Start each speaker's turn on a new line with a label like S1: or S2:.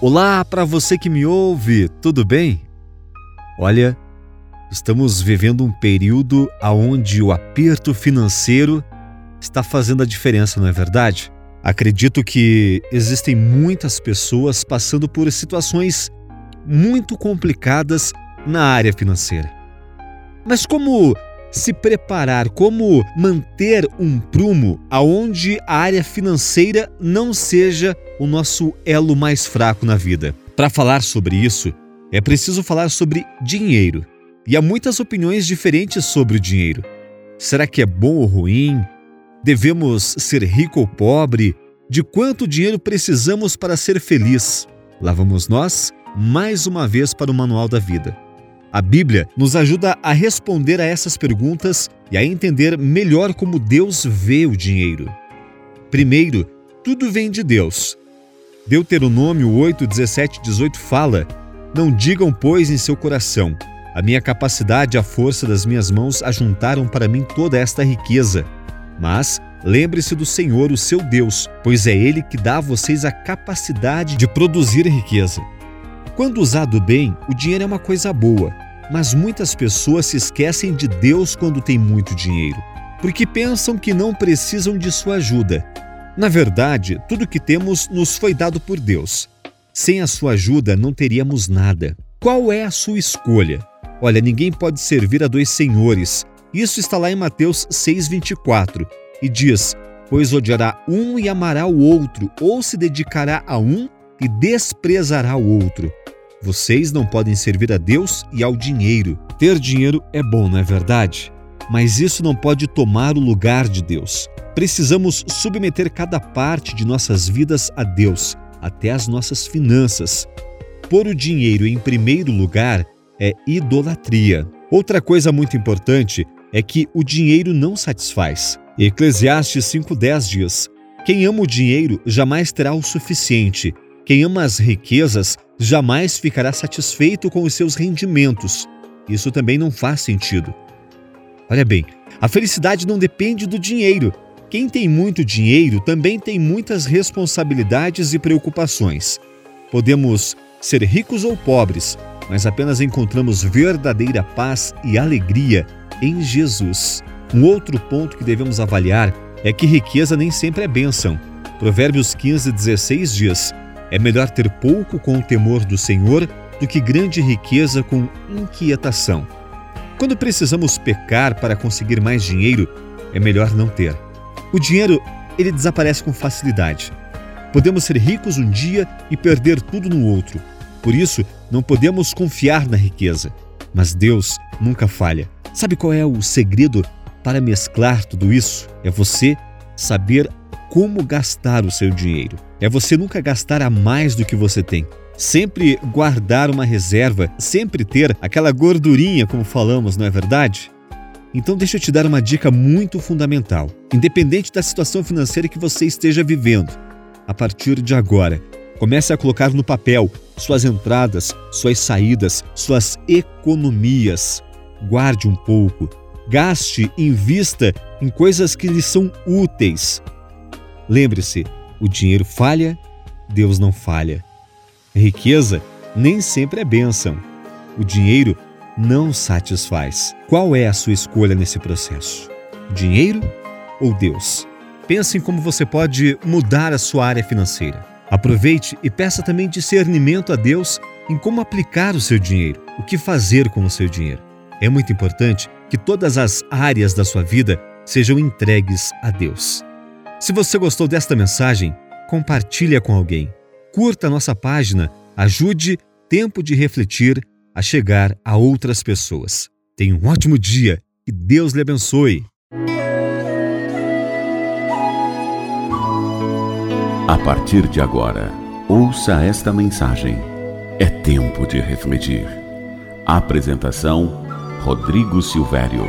S1: Olá para você que me ouve, tudo bem? Olha, Estamos vivendo um período onde o aperto financeiro está fazendo a diferença, não é verdade? Acredito que existem muitas pessoas passando por situações muito complicadas na área financeira. Mas como se preparar, como manter um prumo aonde a área financeira não seja o nosso elo mais fraco na vida? Para falar sobre isso, é preciso falar sobre dinheiro. E há muitas opiniões diferentes sobre o dinheiro. Será que é bom ou ruim? Devemos ser rico ou pobre? De quanto dinheiro precisamos para ser feliz? Lá vamos nós, mais uma vez, para o Manual da Vida. A Bíblia nos ajuda a responder a essas perguntas e a entender melhor como Deus vê o dinheiro. Primeiro, tudo vem de Deus. Deuteronômio 8, 17 18 fala: Não digam, pois, em seu coração, a minha capacidade e a força das minhas mãos ajuntaram para mim toda esta riqueza. Mas lembre-se do Senhor, o seu Deus, pois é Ele que dá a vocês a capacidade de produzir riqueza. Quando usado bem, o dinheiro é uma coisa boa, mas muitas pessoas se esquecem de Deus quando têm muito dinheiro, porque pensam que não precisam de sua ajuda. Na verdade, tudo que temos nos foi dado por Deus. Sem a sua ajuda, não teríamos nada. Qual é a sua escolha? Olha, ninguém pode servir a dois senhores. Isso está lá em Mateus 6,24 e diz: Pois odiará um e amará o outro, ou se dedicará a um e desprezará o outro. Vocês não podem servir a Deus e ao dinheiro. Ter dinheiro é bom, não é verdade? Mas isso não pode tomar o lugar de Deus. Precisamos submeter cada parte de nossas vidas a Deus, até as nossas finanças. Pôr o dinheiro em primeiro lugar é idolatria. Outra coisa muito importante é que o dinheiro não satisfaz. Eclesiastes 5,10 diz: Quem ama o dinheiro jamais terá o suficiente. Quem ama as riquezas jamais ficará satisfeito com os seus rendimentos. Isso também não faz sentido. Olha bem, a felicidade não depende do dinheiro. Quem tem muito dinheiro também tem muitas responsabilidades e preocupações. Podemos ser ricos ou pobres, mas apenas encontramos verdadeira paz e alegria em Jesus. Um outro ponto que devemos avaliar é que riqueza nem sempre é bênção. Provérbios 15, 16 diz: É melhor ter pouco com o temor do Senhor do que grande riqueza com inquietação. Quando precisamos pecar para conseguir mais dinheiro, é melhor não ter. O dinheiro, ele desaparece com facilidade. Podemos ser ricos um dia e perder tudo no outro. Por isso, não podemos confiar na riqueza. Mas Deus nunca falha. Sabe qual é o segredo para mesclar tudo isso? É você saber como gastar o seu dinheiro. É você nunca gastar a mais do que você tem. Sempre guardar uma reserva, sempre ter aquela gordurinha, como falamos, não é verdade? Então, deixa eu te dar uma dica muito fundamental. Independente da situação financeira que você esteja vivendo, a partir de agora, Comece a colocar no papel suas entradas, suas saídas, suas economias. Guarde um pouco. Gaste, invista em coisas que lhe são úteis. Lembre-se: o dinheiro falha, Deus não falha. riqueza nem sempre é bênção. O dinheiro não satisfaz. Qual é a sua escolha nesse processo? Dinheiro ou Deus? Pense em como você pode mudar a sua área financeira. Aproveite e peça também discernimento a Deus em como aplicar o seu dinheiro, o que fazer com o seu dinheiro. É muito importante que todas as áreas da sua vida sejam entregues a Deus. Se você gostou desta mensagem, compartilhe com alguém. Curta a nossa página, ajude Tempo de Refletir a chegar a outras pessoas. Tenha um ótimo dia e Deus lhe abençoe.
S2: A partir de agora, ouça esta mensagem. É tempo de refletir. Apresentação: Rodrigo Silvério.